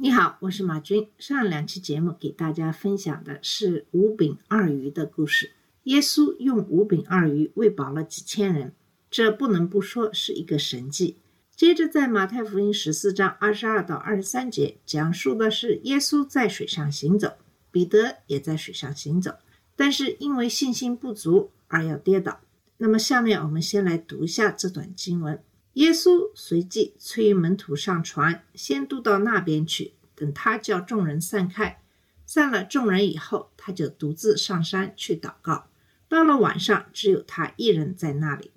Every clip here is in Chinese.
你好，我是马军。上两期节目给大家分享的是五饼二鱼的故事。耶稣用五饼二鱼喂饱了几千人，这不能不说是一个神迹。接着，在马太福音十四章二十二到二十三节，讲述的是耶稣在水上行走，彼得也在水上行走，但是因为信心不足而要跌倒。那么，下面我们先来读一下这段经文。耶稣随即催门徒上船，先渡到那边去。等他叫众人散开，散了众人以后，他就独自上山去祷告。到了晚上，只有他一人在那里。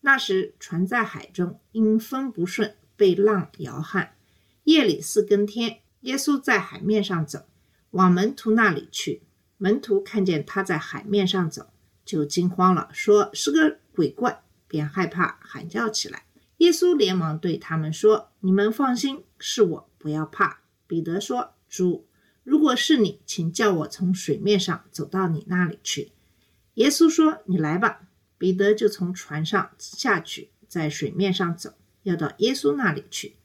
那时船在海中，因风不顺，被浪摇撼。夜里四更天，耶稣在海面上走，往门徒那里去。门徒看见他在海面上走，就惊慌了，说是个鬼怪，便害怕，喊叫起来。耶稣连忙对他们说：“你们放心，是我，不要怕。”彼得说：“主，如果是你，请叫我从水面上走到你那里去。”耶稣说：“你来吧。”彼得就从船上下去，在水面上走，要到耶稣那里去。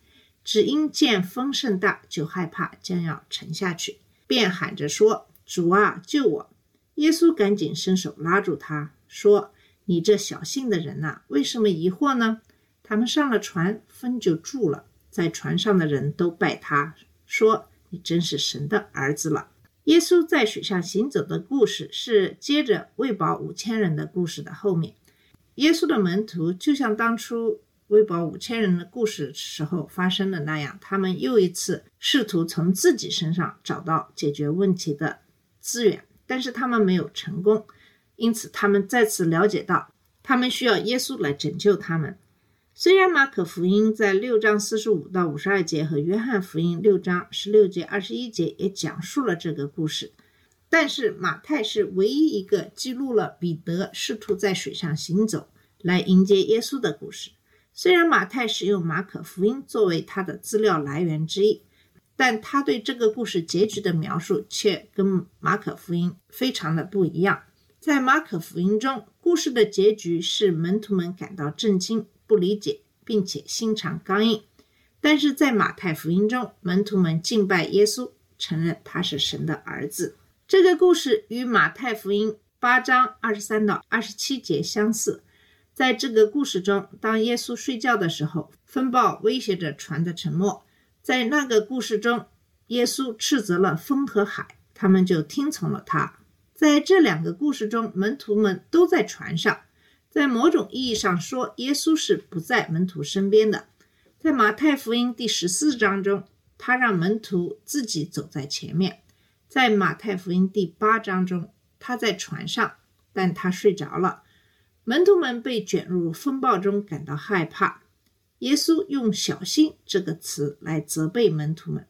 只因见风甚大，就害怕，将要沉下去，便喊着说：“主啊，救我！”耶稣赶紧伸手拉住他，说：“你这小信的人呐、为什么疑惑呢？”他们上了船，风就住了。在船上的人都拜他，说：“你真是神的儿子了。”耶稣在水上行走的故事是接着喂饱五千人的故事的后面。耶稣的门徒就像当初喂饱五千人的故事时候发生的那样，他们又一次试图从自己身上找到解决问题的资源，但是他们没有成功。因此，他们再次了解到，他们需要耶稣来拯救他们。虽然马可福音在六章四十五到五十二节和约翰福音六章十六节二十一节也讲述了这个故事，但是马太是唯一一个记录了彼得试图在水上行走来迎接耶稣的故事。虽然马太使用马可福音作为他的资料来源之一，但他对这个故事结局的描述却跟马可福音非常的不一样。在马可福音中，故事的结局是门徒们感到震惊。不理解，并且心肠刚硬，但是在马太福音中，门徒们敬拜耶稣，承认他是神的儿子。这个故事与马太福音八章二十三到二十七节相似。在这个故事中，当耶稣睡觉的时候，风暴威胁着船的沉没。在那个故事中，耶稣斥责了风和海，他们就听从了他。在这两个故事中，门徒们都在船上。在某种意义上说，耶稣是不在门徒身边的。在马太福音第十四章中，他让门徒自己走在前面；在马太福音第八章中，他在船上，但他睡着了。门徒们被卷入风暴中，感到害怕。耶稣用“小心”这个词来责备门徒们。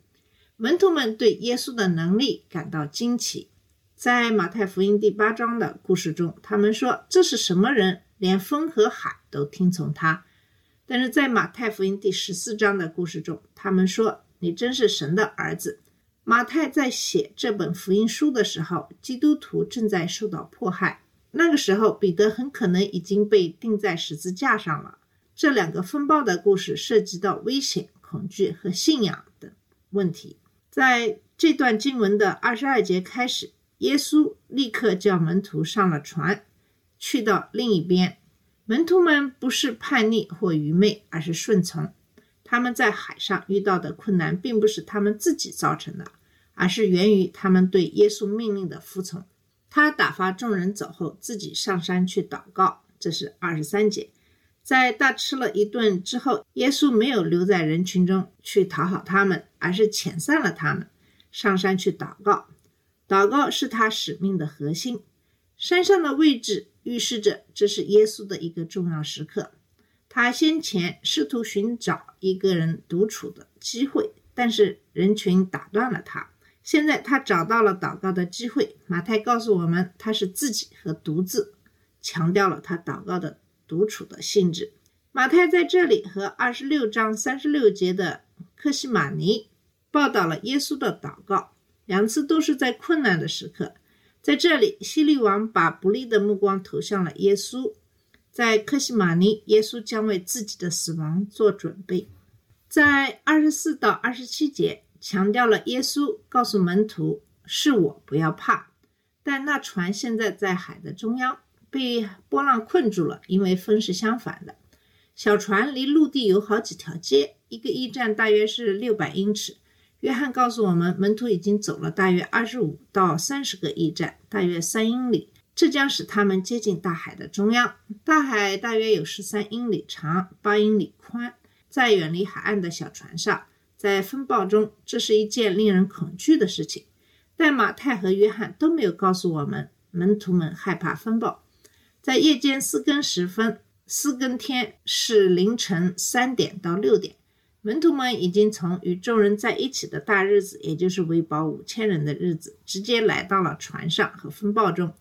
门徒们对耶稣的能力感到惊奇。在马太福音第八章的故事中，他们说：“这是什么人？”连风和海都听从他，但是在马太福音第十四章的故事中，他们说：“你真是神的儿子。”马太在写这本福音书的时候，基督徒正在受到迫害。那个时候，彼得很可能已经被钉在十字架上了。这两个风暴的故事涉及到危险、恐惧和信仰等问题。在这段经文的二十二节开始，耶稣立刻叫门徒上了船。去到另一边，门徒们不是叛逆或愚昧，而是顺从。他们在海上遇到的困难，并不是他们自己造成的，而是源于他们对耶稣命令的服从。他打发众人走后，自己上山去祷告。这是二十三节。在大吃了一顿之后，耶稣没有留在人群中去讨好他们，而是遣散了他们，上山去祷告。祷告是他使命的核心。山上的位置预示着这是耶稣的一个重要时刻。他先前试图寻找一个人独处的机会，但是人群打断了他。现在他找到了祷告的机会。马太告诉我们，他是自己和独自，强调了他祷告的独处的性质。马太在这里和二十六章三十六节的克西马尼报道了耶稣的祷告，两次都是在困难的时刻。在这里，希律王把不利的目光投向了耶稣。在克西马尼，耶稣将为自己的死亡做准备。在二十四到二十七节，强调了耶稣告诉门徒：“是我，不要怕。”但那船现在在海的中央，被波浪困住了，因为风是相反的。小船离陆地有好几条街，一个驿站大约是六百英尺。约翰告诉我们，门徒已经走了大约二十五到三十个驿站，大约三英里。这将使他们接近大海的中央。大海大约有十三英里长，八英里宽。在远离海岸的小船上，在风暴中，这是一件令人恐惧的事情。但马太和约翰都没有告诉我们，门徒们害怕风暴。在夜间四更时分，四更天是凌晨三点到六点。门徒们已经从与众人在一起的大日子，也就是喂饱五千人的日子，直接来到了船上和风暴中。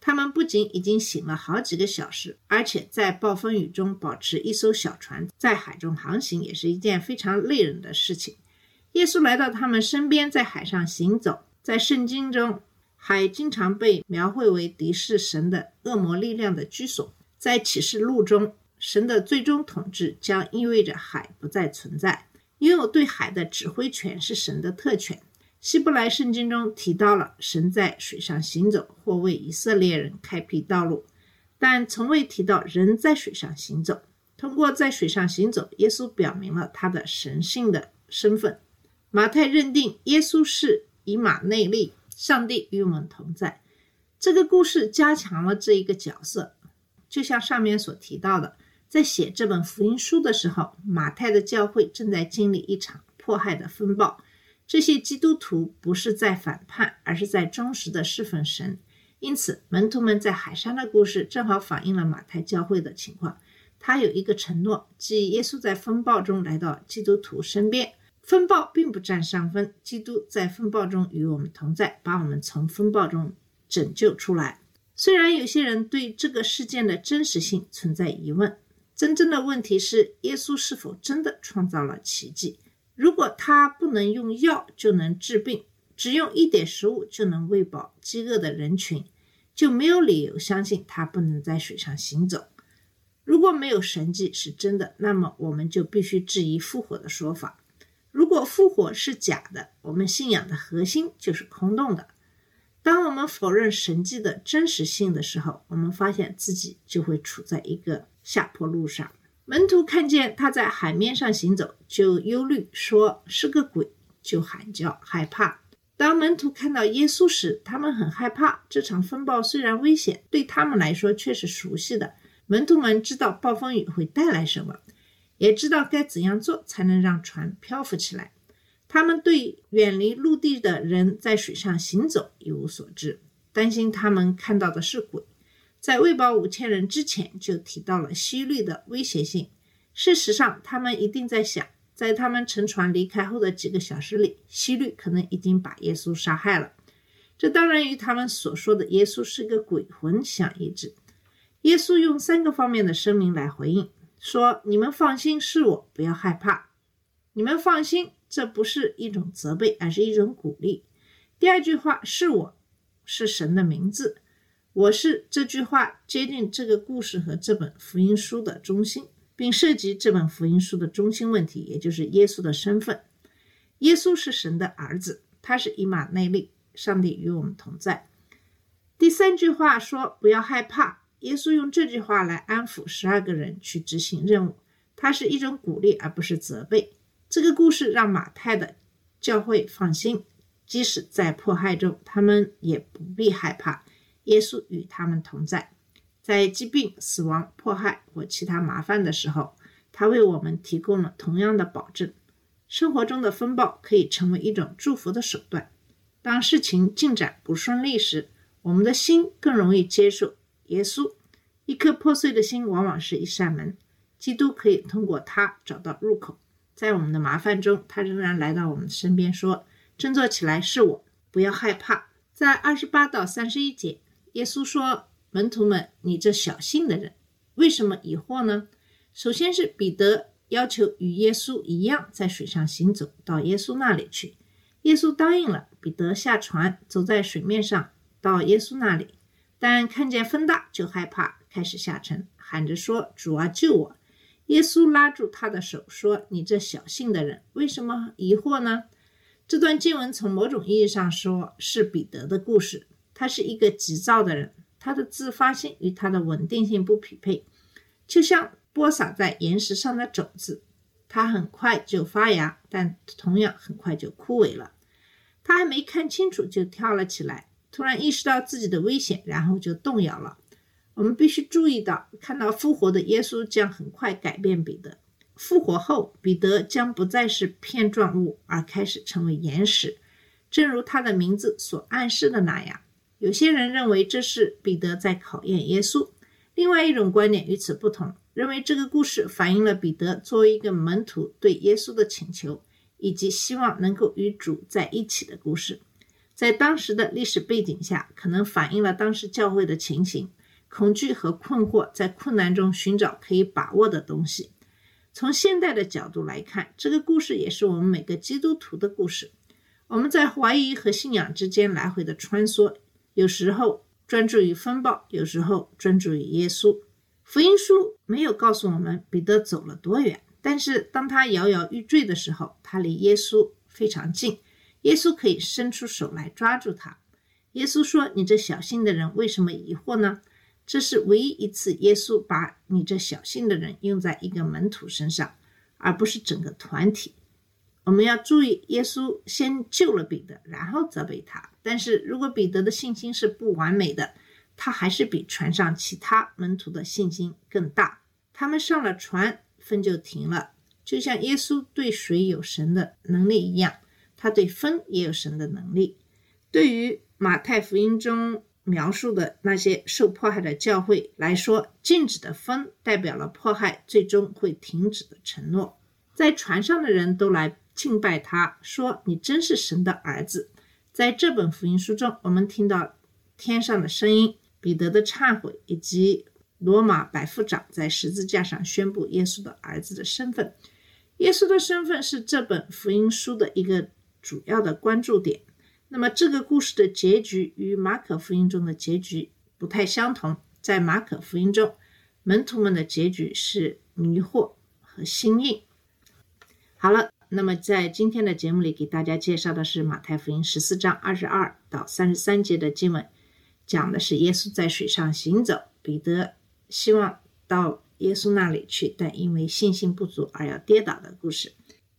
他们不仅已经醒了好几个小时，而且在暴风雨中保持一艘小船在海中航行，也是一件非常累人的事情。耶稣来到他们身边，在海上行走。在圣经中，海经常被描绘为敌视神的恶魔力量的居所。在启示录中，神的最终统治将意味着海不再存在，拥有对海的指挥权是神的特权。希伯来圣经中提到了神在水上行走或为以色列人开辟道路，但从未提到人在水上行走。通过在水上行走，耶稣表明了他的神性的身份。马太认定耶稣是以马内利，上帝与我们同在。这个故事加强了这一个角色，就像上面所提到的。在写这本福音书的时候，马太的教会正在经历一场迫害的风暴。这些基督徒不是在反叛，而是在忠实的侍奉神。因此，门徒们在海上的故事正好反映了马太教会的情况。他有一个承诺，即耶稣在风暴中来到基督徒身边，风暴并不占上风，基督在风暴中与我们同在，把我们从风暴中拯救出来。虽然有些人对这个事件的真实性存在疑问。真正的问题是，耶稣是否真的创造了奇迹？如果他不能用药就能治病，只用一点食物就能喂饱饥饿的人群，就没有理由相信他不能在水上行走。如果没有神迹是真的，那么我们就必须质疑复活的说法。如果复活是假的，我们信仰的核心就是空洞的。当我们否认神迹的真实性的时候，我们发现自己就会处在一个。下坡路上，门徒看见他在海面上行走，就忧虑，说是个鬼，就喊叫害怕。当门徒看到耶稣时，他们很害怕。这场风暴虽然危险，对他们来说却是熟悉的。门徒们知道暴风雨会带来什么，也知道该怎样做才能让船漂浮起来。他们对远离陆地的人在水上行走一无所知，担心他们看到的是鬼。在喂饱五千人之前，就提到了希律的威胁性。事实上，他们一定在想，在他们乘船离开后的几个小时里，希律可能已经把耶稣杀害了。这当然与他们所说的耶稣是个鬼魂相一致。耶稣用三个方面的声明来回应，说：“你们放心，是我，不要害怕。你们放心，这不是一种责备，而是一种鼓励。”第二句话是我，是神的名字。我是这句话接近这个故事和这本福音书的中心，并涉及这本福音书的中心问题，也就是耶稣的身份。耶稣是神的儿子，他是以马内利，上帝与我们同在。第三句话说不要害怕，耶稣用这句话来安抚十二个人去执行任务，它是一种鼓励而不是责备。这个故事让马太的教会放心，即使在迫害中，他们也不必害怕。耶稣与他们同在，在疾病、死亡、迫害或其他麻烦的时候，他为我们提供了同样的保证。生活中的风暴可以成为一种祝福的手段。当事情进展不顺利时，我们的心更容易接受耶稣。一颗破碎的心往往是一扇门，基督可以通过它找到入口。在我们的麻烦中，他仍然来到我们身边，说：“振作起来，是我，不要害怕。在二十八到三十一节，耶稣说：“门徒们，你这小信的人，为什么疑惑呢？”首先是彼得要求与耶稣一样在水上行走到耶稣那里去，耶稣答应了。彼得下船，走在水面上到耶稣那里，但看见风大就害怕，开始下沉，喊着说：“主啊，救我！”耶稣拉住他的手说：“你这小信的人，为什么疑惑呢？”这段经文从某种意义上说是彼得的故事。他是一个急躁的人，他的自发性与他的稳定性不匹配，就像播撒在岩石上的种子，它很快就发芽，但同样很快就枯萎了。他还没看清楚就跳了起来，突然意识到自己的危险，然后就动摇了。我们必须注意到，看到复活的耶稣将很快改变彼得。复活后，彼得将不再是片状物，而开始成为岩石，正如他的名字所暗示的那样。有些人认为这是彼得在考验耶稣，另外一种观点与此不同，认为这个故事反映了彼得作为一个门徒对耶稣的请求，以及希望能够与主在一起的故事。在当时的历史背景下，可能反映了当时教会的情形。恐惧和困惑，在困难中寻找可以把握的东西。从现代的角度来看，这个故事也是我们每个基督徒的故事。我们在怀疑和信仰之间来回的穿梭，有时候专注于风暴，有时候专注于耶稣。福音书没有告诉我们彼得走了多远，但是当他摇摇欲坠的时候，他离耶稣非常近，耶稣可以伸出手来抓住他。耶稣说：“你这小心的人，为什么疑惑呢？”这是唯一一次，耶稣把你这小信的人用在一个门徒身上，而不是整个团体。我们要注意，耶稣先救了彼得，然后责备他。但是如果彼得的信心是不完美的，他还是比船上其他门徒的信心更大。他们上了船，风就停了，就像耶稣对水有神的能力一样，他对风也有神的能力。对于马太福音中。描述的那些受迫害的教会来说，静止的风代表了迫害最终会停止的承诺。在船上的人都来敬拜他，说：“你真是神的儿子。”在这本福音书中，我们听到天上的声音、彼得的忏悔，以及罗马百夫长在十字架上宣布耶稣的儿子的身份。耶稣的身份是这本福音书的一个主要的关注点。那么这个故事的结局与马可福音中的结局不太相同。在马可福音中，门徒们的结局是迷惑和心硬。好了，那么在今天的节目里，给大家介绍的是马太福音十四章二十二到三十三节的经文，讲的是耶稣在水上行走，彼得希望到耶稣那里去，但因为信心不足而要跌倒的故事。